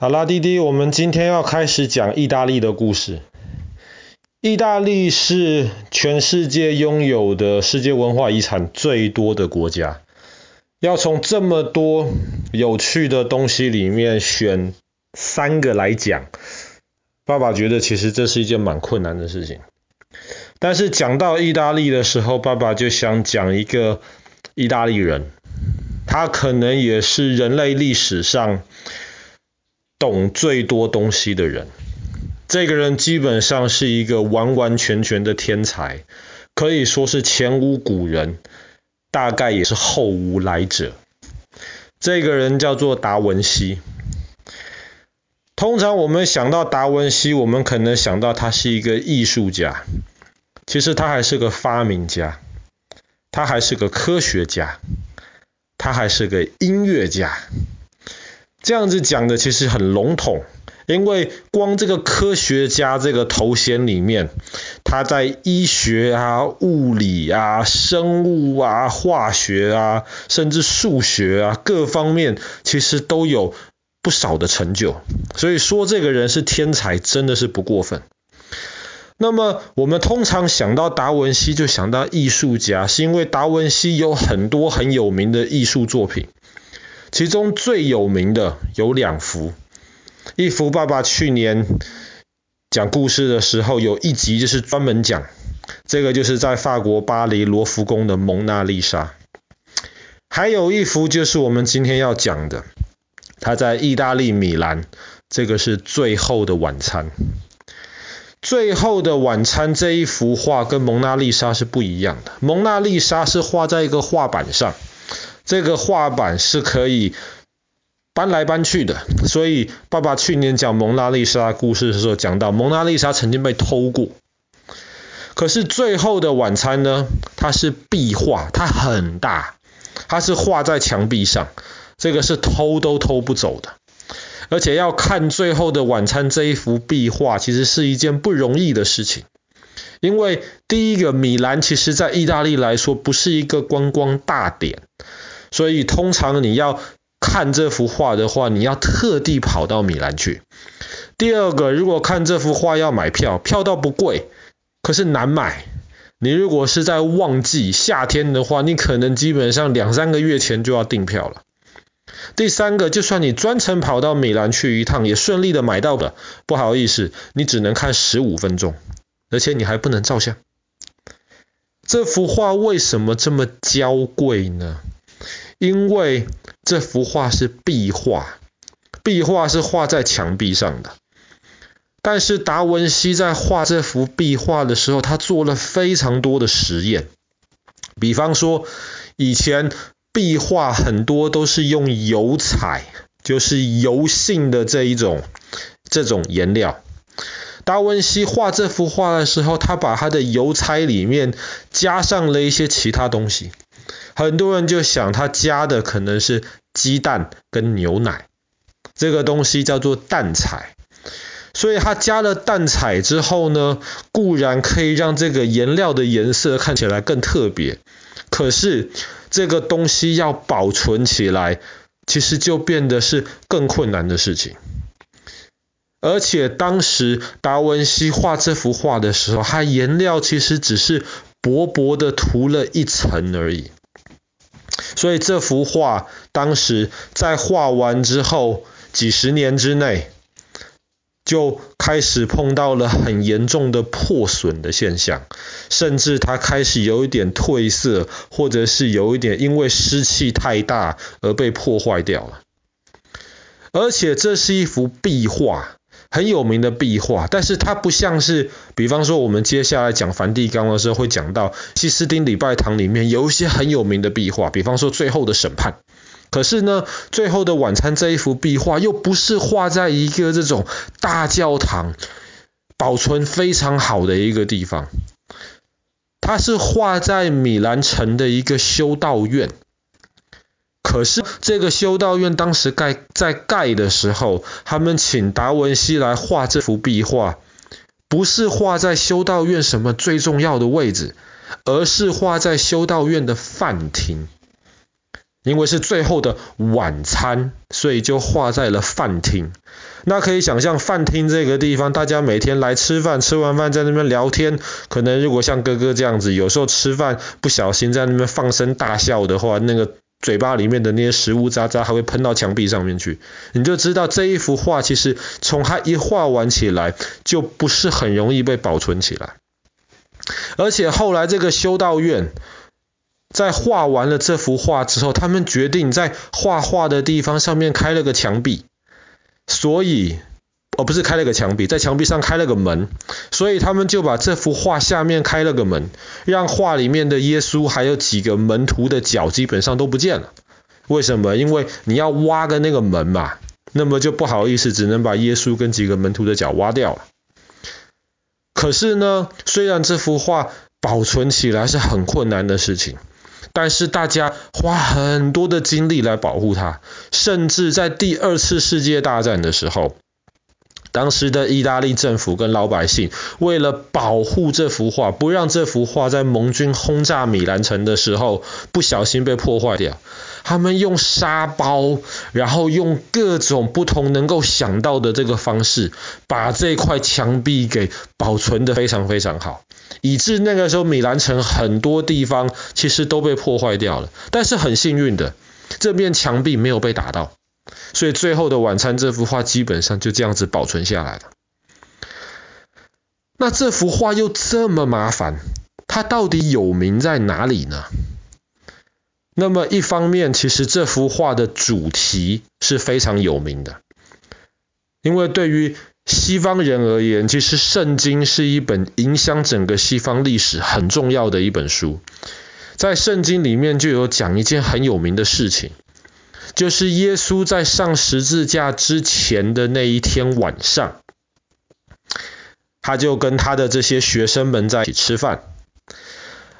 好啦，弟弟，我们今天要开始讲意大利的故事。意大利是全世界拥有的世界文化遗产最多的国家。要从这么多有趣的东西里面选三个来讲，爸爸觉得其实这是一件蛮困难的事情。但是讲到意大利的时候，爸爸就想讲一个意大利人，他可能也是人类历史上懂最多东西的人，这个人基本上是一个完完全全的天才，可以说是前无古人，大概也是后无来者。这个人叫做达文西。通常我们想到达文西，我们可能想到他是一个艺术家，其实他还是个发明家，他还是个科学家，他还是个音乐家。这样子讲的其实很笼统，因为光这个科学家这个头衔里面，他在医学啊、物理啊、生物啊、化学啊，甚至数学啊各方面，其实都有不少的成就。所以说这个人是天才，真的是不过分。那么我们通常想到达文西，就想到艺术家，是因为达文西有很多很有名的艺术作品。其中最有名的有两幅，一幅爸爸去年讲故事的时候有一集就是专门讲，这个就是在法国巴黎罗浮宫的蒙娜丽莎，还有一幅就是我们今天要讲的，他在意大利米兰，这个是最后的晚餐。最后的晚餐这一幅画跟蒙娜丽莎是不一样的，蒙娜丽莎是画在一个画板上。这个画板是可以搬来搬去的，所以爸爸去年讲蒙娜丽莎故事的时候讲到，蒙娜丽莎曾经被偷过。可是最后的晚餐呢，它是壁画，它很大，它是画在墙壁上，这个是偷都偷不走的。而且要看最后的晚餐这一幅壁画，其实是一件不容易的事情，因为第一个米兰其实在意大利来说不是一个观光大点。所以通常你要看这幅画的话，你要特地跑到米兰去。第二个，如果看这幅画要买票，票倒不贵，可是难买。你如果是在旺季夏天的话，你可能基本上两三个月前就要订票了。第三个，就算你专程跑到米兰去一趟，也顺利的买到的，不好意思，你只能看十五分钟，而且你还不能照相。这幅画为什么这么娇贵呢？因为这幅画是壁画，壁画是画在墙壁上的。但是达文西在画这幅壁画的时候，他做了非常多的实验。比方说，以前壁画很多都是用油彩，就是油性的这一种这种颜料。达文西画这幅画的时候，他把他的油彩里面加上了一些其他东西。很多人就想他加的可能是鸡蛋跟牛奶，这个东西叫做蛋彩。所以他加了蛋彩之后呢，固然可以让这个颜料的颜色看起来更特别，可是这个东西要保存起来，其实就变得是更困难的事情。而且当时达文西画这幅画的时候，他颜料其实只是薄薄的涂了一层而已。所以这幅画当时在画完之后，几十年之内就开始碰到了很严重的破损的现象，甚至它开始有一点褪色，或者是有一点因为湿气太大而被破坏掉了。而且这是一幅壁画。很有名的壁画，但是它不像是，比方说我们接下来讲梵蒂冈的时候会讲到西斯丁礼拜堂里面有一些很有名的壁画，比方说最后的审判。可是呢，最后的晚餐这一幅壁画又不是画在一个这种大教堂，保存非常好的一个地方，它是画在米兰城的一个修道院。可是这个修道院当时盖在盖的时候，他们请达文西来画这幅壁画，不是画在修道院什么最重要的位置，而是画在修道院的饭厅，因为是最后的晚餐，所以就画在了饭厅。那可以想象饭厅这个地方，大家每天来吃饭，吃完饭在那边聊天，可能如果像哥哥这样子，有时候吃饭不小心在那边放声大笑的话，那个嘴巴里面的那些食物渣渣还会喷到墙壁上面去，你就知道这一幅画其实从它一画完起来，就不是很容易被保存起来。而且后来这个修道院在画完了这幅画之后，他们决定在画画的地方上面开了个墙壁。所以，哦，不是开了个墙壁，在墙壁上开了个门，所以他们就把这幅画下面开了个门，让画里面的耶稣还有几个门徒的脚基本上都不见了。为什么？因为你要挖个那个门嘛，那么就不好意思，只能把耶稣跟几个门徒的脚挖掉了。可是呢，虽然这幅画保存起来是很困难的事情。但是大家花很多的精力来保护它，甚至在第二次世界大战的时候，当时的意大利政府跟老百姓为了保护这幅画，不让这幅画在盟军轰炸米兰城的时候不小心被破坏掉，他们用沙包，然后用各种不同能够想到的这个方式，把这块墙壁给保存得非常非常好。以致那个时候米兰城很多地方其实都被破坏掉了，但是很幸运的，这面墙壁没有被打到，所以最后的晚餐这幅画基本上就这样子保存下来了。那这幅画又这么麻烦，它到底有名在哪里呢？那么一方面，其实这幅画的主题是非常有名的，因为对于西方人而言，其实圣经是一本影响整个西方历史很重要的一本书。在圣经里面就有讲一件很有名的事情，就是耶稣在上十字架之前的那一天晚上，他就跟他的这些学生们在一起吃饭。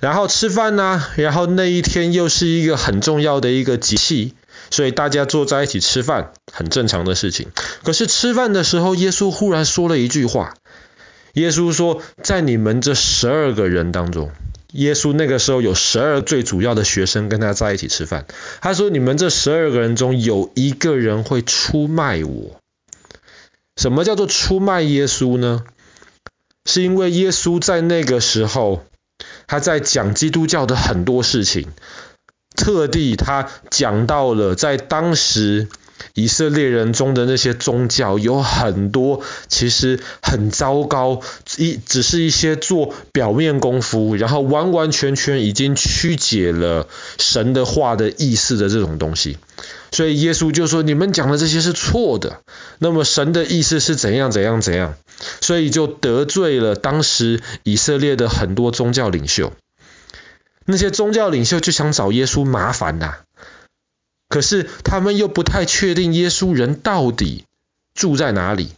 然后吃饭呢，然后那一天又是一个很重要的一个节气。所以大家坐在一起吃饭，很正常的事情。可是吃饭的时候，耶稣忽然说了一句话。耶稣说，在你们这十二个人当中，耶稣那个时候有十二最主要的学生跟他在一起吃饭。他说，你们这十二个人中有一个人会出卖我。什么叫做出卖耶稣呢？是因为耶稣在那个时候，他在讲基督教的很多事情。特地他讲到了，在当时以色列人中的那些宗教有很多，其实很糟糕，一只是一些做表面功夫，然后完完全全已经曲解了神的话的意思的这种东西。所以耶稣就说：“你们讲的这些是错的。那么神的意思是怎样怎样怎样？所以就得罪了当时以色列的很多宗教领袖。”那些宗教领袖就想找耶稣麻烦呐，可是他们又不太确定耶稣人到底住在哪里，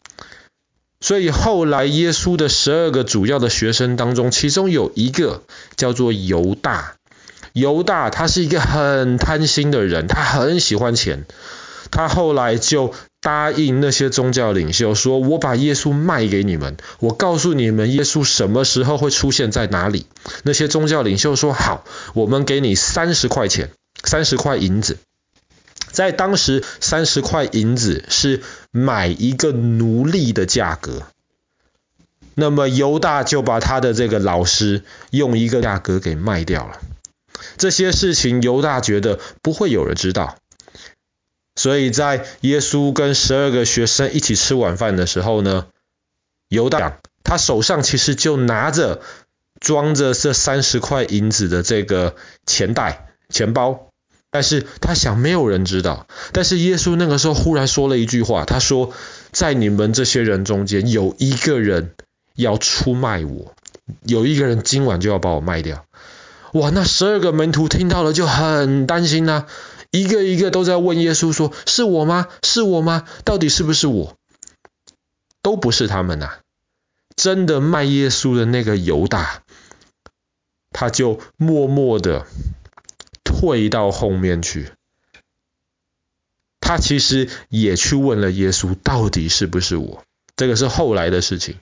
所以后来耶稣的十二个主要的学生当中，其中有一个叫做犹大。犹大他是一个很贪心的人，他很喜欢钱，他后来就答应那些宗教领袖说：“我把耶稣卖给你们，我告诉你们耶稣什么时候会出现在哪里。”那些宗教领袖说：“好，我们给你三十块钱，三十块银子。”在当时，三十块银子是买一个奴隶的价格。那么犹大就把他的这个老师用一个价格给卖掉了。这些事情犹大觉得不会有人知道。所以在耶稣跟十二个学生一起吃晚饭的时候呢，犹大他手上其实就拿着装着这三十块银子的这个钱袋、钱包，但是他想没有人知道。但是耶稣那个时候忽然说了一句话，他说：“在你们这些人中间有一个人要出卖我，有一个人今晚就要把我卖掉。”哇，那十二个门徒听到了就很担心呐、啊。一个一个都在问耶稣说：“是我吗？是我吗？到底是不是我？”都不是他们呐、真的卖耶稣的那个犹大，他就默默的退到后面去。他其实也去问了耶稣：“到底是不是我？”这个是后来的事情。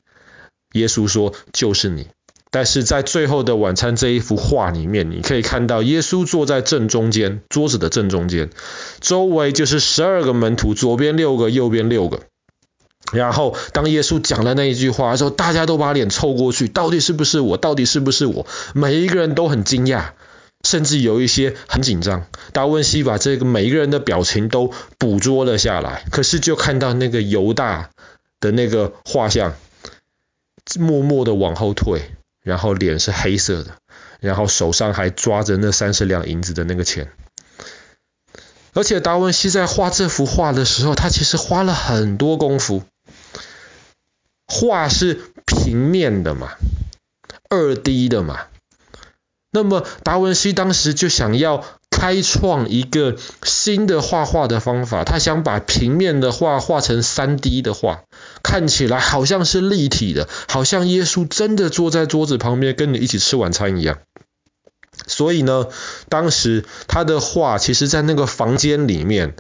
耶稣说：“就是你。”但是在最后的晚餐这一幅画里面，你可以看到耶稣坐在正中间，桌子的正中间，周围就是十二个门徒，左边六个，右边六个。然后当耶稣讲了那一句话的时候，大家都把脸凑过去，到底是不是我？到底是不是我？每一个人都很惊讶，甚至有一些很紧张。达文西把这个每一个人的表情都捕捉了下来，可是就看到那个犹大的那个画像，默默的往后退，然后脸是黑色的，然后手上还抓着那三十两银子的那个钱。而且达文西在画这幅画的时候，他其实花了很多功夫。画是平面的嘛，二 D 的嘛。那么达文西当时就想要开创一个新的画画的方法，他想把平面的画画成三 D 的画，看起来好像是立体的，好像耶稣真的坐在桌子旁边跟你一起吃晚餐一样。所以呢，当时他的画，其实在那个房间里面，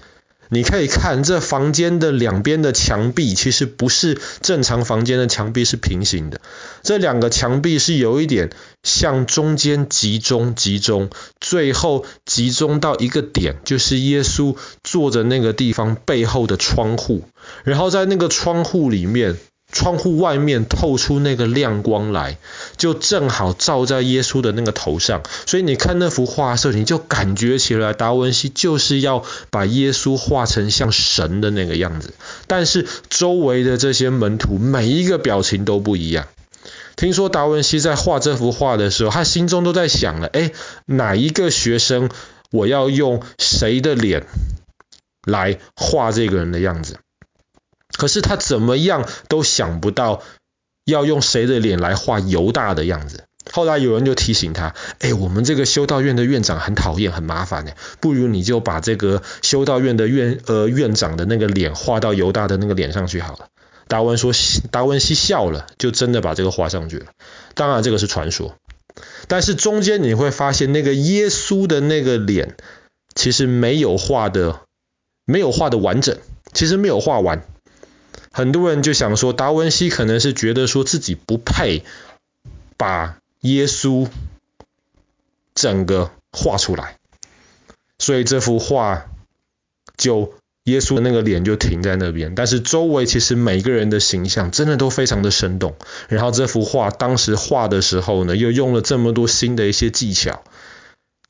你可以看这房间的两边的墙壁，其实不是正常房间的墙壁是平行的，这两个墙壁是有一点向中间集中集中，最后集中到一个点，就是耶稣坐着那个地方背后的窗户，然后在那个窗户里面。窗户外面透出那个亮光来，就正好照在耶稣的那个头上。所以你看那幅画的时候，你就感觉起来达文西就是要把耶稣画成像神的那个样子。但是周围的这些门徒每一个表情都不一样。听说达文西在画这幅画的时候，他心中都在想了：哎，哪一个学生我要用谁的脸来画这个人的样子？可是他怎么样都想不到要用谁的脸来画犹大的样子。后来有人就提醒他：“哎，我们这个修道院的院长很讨厌，很麻烦呢，不如你就把这个修道院的院呃院长的那个脸画到犹大的那个脸上去好了。”达文说：“达文西笑了，就真的把这个画上去了。当然这个是传说，但是中间你会发现那个耶稣的那个脸其实没有画的，没有画的完整，其实没有画完。”很多人就想说，达文西可能是觉得说自己不配把耶稣整个画出来，所以这幅画就耶稣的那个脸就停在那边。但是周围其实每个人的形象真的都非常的生动。然后这幅画当时画的时候呢，又用了这么多新的一些技巧。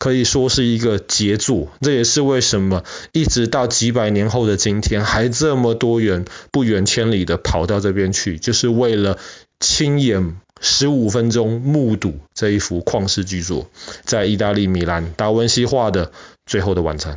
可以说是一个杰作，这也是为什么一直到几百年后的今天，还这么多人不远千里的跑到这边去，就是为了亲眼十五分钟目睹这一幅旷世巨作，在意大利米兰达文西画的《最后的晚餐》。